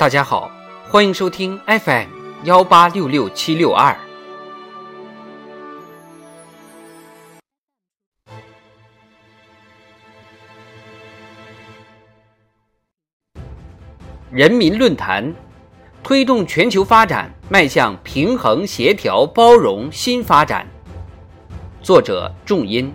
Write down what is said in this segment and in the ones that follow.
大家好，欢迎收听 FM 幺八六六七六二。人民论坛，推动全球发展迈向平衡、协调、包容新发展。作者：仲音。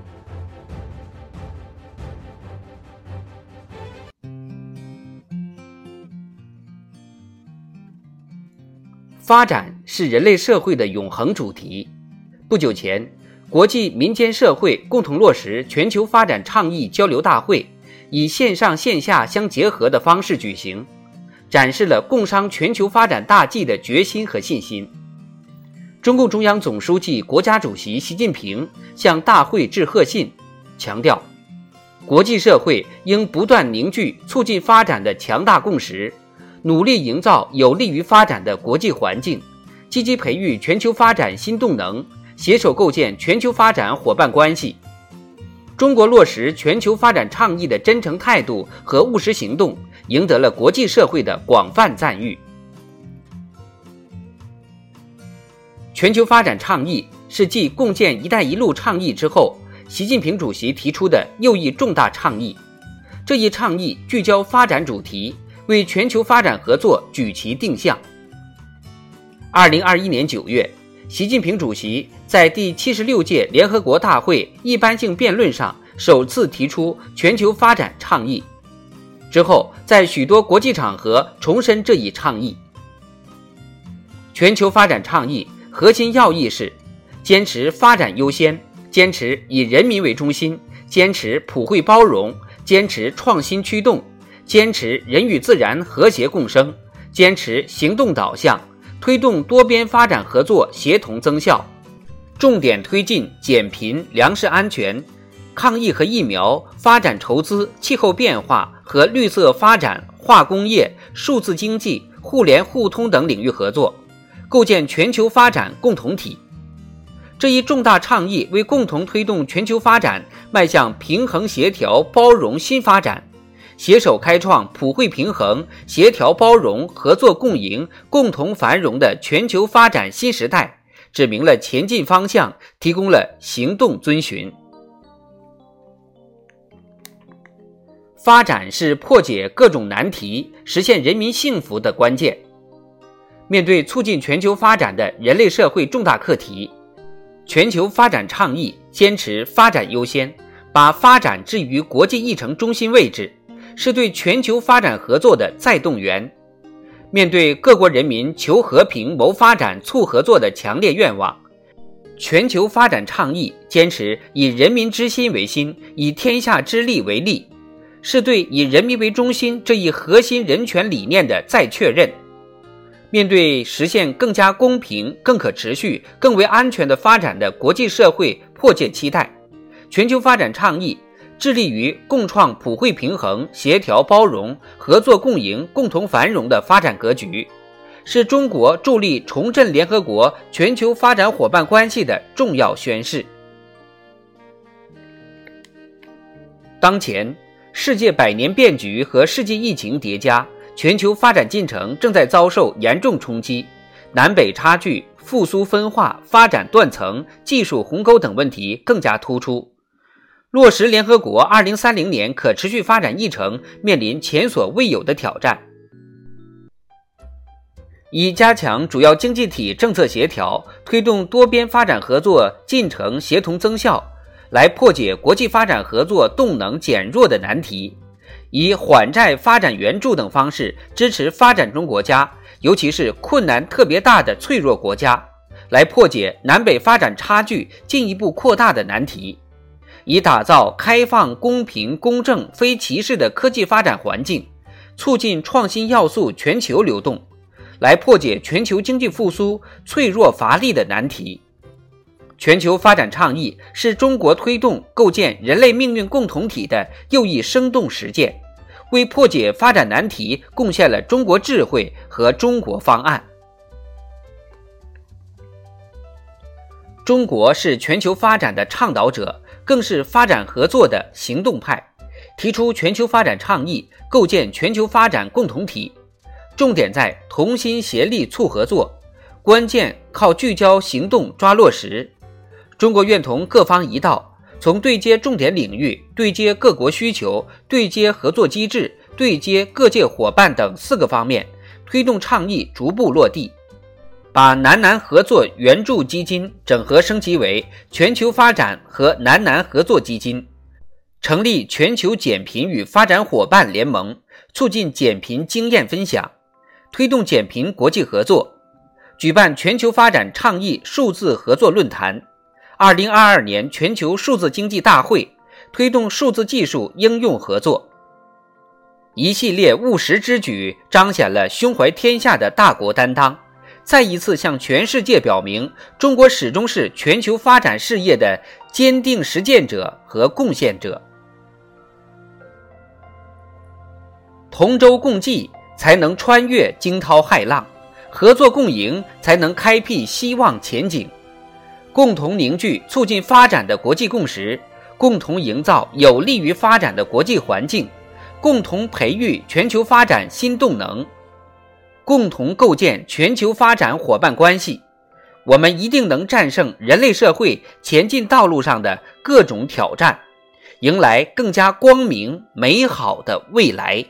发展是人类社会的永恒主题。不久前，国际民间社会共同落实全球发展倡议交流大会，以线上线下相结合的方式举行，展示了共商全球发展大计的决心和信心。中共中央总书记、国家主席习近平向大会致贺信，强调，国际社会应不断凝聚促进发展的强大共识。努力营造有利于发展的国际环境，积极培育全球发展新动能，携手构建全球发展伙伴关系。中国落实全球发展倡议的真诚态度和务实行动，赢得了国际社会的广泛赞誉。全球发展倡议是继共建“一带一路”倡议之后，习近平主席提出的又一重大倡议。这一倡议聚焦发展主题。为全球发展合作举旗定向。二零二一年九月，习近平主席在第七十六届联合国大会一般性辩论上首次提出全球发展倡议，之后在许多国际场合重申这一倡议。全球发展倡议核心要义是：坚持发展优先，坚持以人民为中心，坚持普惠包容，坚持创新驱动。坚持人与自然和谐共生，坚持行动导向，推动多边发展合作协同增效，重点推进减贫、粮食安全、抗疫和疫苗、发展筹资、气候变化和绿色发展、化工业、数字经济、互联互通等领域合作，构建全球发展共同体。这一重大倡议为共同推动全球发展迈向平衡、协调、包容新发展。携手开创普惠、平衡、协调、包容、合作共赢、共同繁荣的全球发展新时代，指明了前进方向，提供了行动遵循。发展是破解各种难题、实现人民幸福的关键。面对促进全球发展的人类社会重大课题，全球发展倡议坚持发展优先，把发展置于国际议程中心位置。是对全球发展合作的再动员。面对各国人民求和平、谋发展、促合作的强烈愿望，全球发展倡议坚持以人民之心为心，以天下之利为利，是对以人民为中心这一核心人权理念的再确认。面对实现更加公平、更可持续、更为安全的发展的国际社会迫切期待，全球发展倡议。致力于共创普惠、平衡、协调、包容、合作共赢、共同繁荣的发展格局，是中国助力重振联合国全球发展伙伴关系的重要宣示。当前，世界百年变局和世界疫情叠加，全球发展进程正在遭受严重冲击，南北差距、复苏分化、发展断层、技术鸿沟等问题更加突出。落实联合国二零三零年可持续发展议程面临前所未有的挑战，以加强主要经济体政策协调，推动多边发展合作进程协同增效，来破解国际发展合作动能减弱的难题；以缓债、发展援助等方式支持发展中国家，尤其是困难特别大的脆弱国家，来破解南北发展差距进一步扩大的难题。以打造开放、公平、公正、非歧视的科技发展环境，促进创新要素全球流动，来破解全球经济复苏脆弱乏力的难题。全球发展倡议是中国推动构建人类命运共同体的又一生动实践，为破解发展难题贡献了中国智慧和中国方案。中国是全球发展的倡导者。更是发展合作的行动派，提出全球发展倡议，构建全球发展共同体。重点在同心协力促合作，关键靠聚焦行动抓落实。中国愿同各方一道，从对接重点领域、对接各国需求、对接合作机制、对接各界伙伴等四个方面，推动倡议逐步落地。把南南合作援助基金整合升级为全球发展和南南合作基金，成立全球减贫与发展伙伴联盟，促进减贫经验分享，推动减贫国际合作，举办全球发展倡议数字合作论坛，二零二二年全球数字经济大会，推动数字技术应用合作，一系列务实之举，彰显了胸怀天下的大国担当。再一次向全世界表明，中国始终是全球发展事业的坚定实践者和贡献者。同舟共济，才能穿越惊涛骇浪；合作共赢，才能开辟希望前景。共同凝聚促进发展的国际共识，共同营造有利于发展的国际环境，共同培育全球发展新动能。共同构建全球发展伙伴关系，我们一定能战胜人类社会前进道路上的各种挑战，迎来更加光明美好的未来。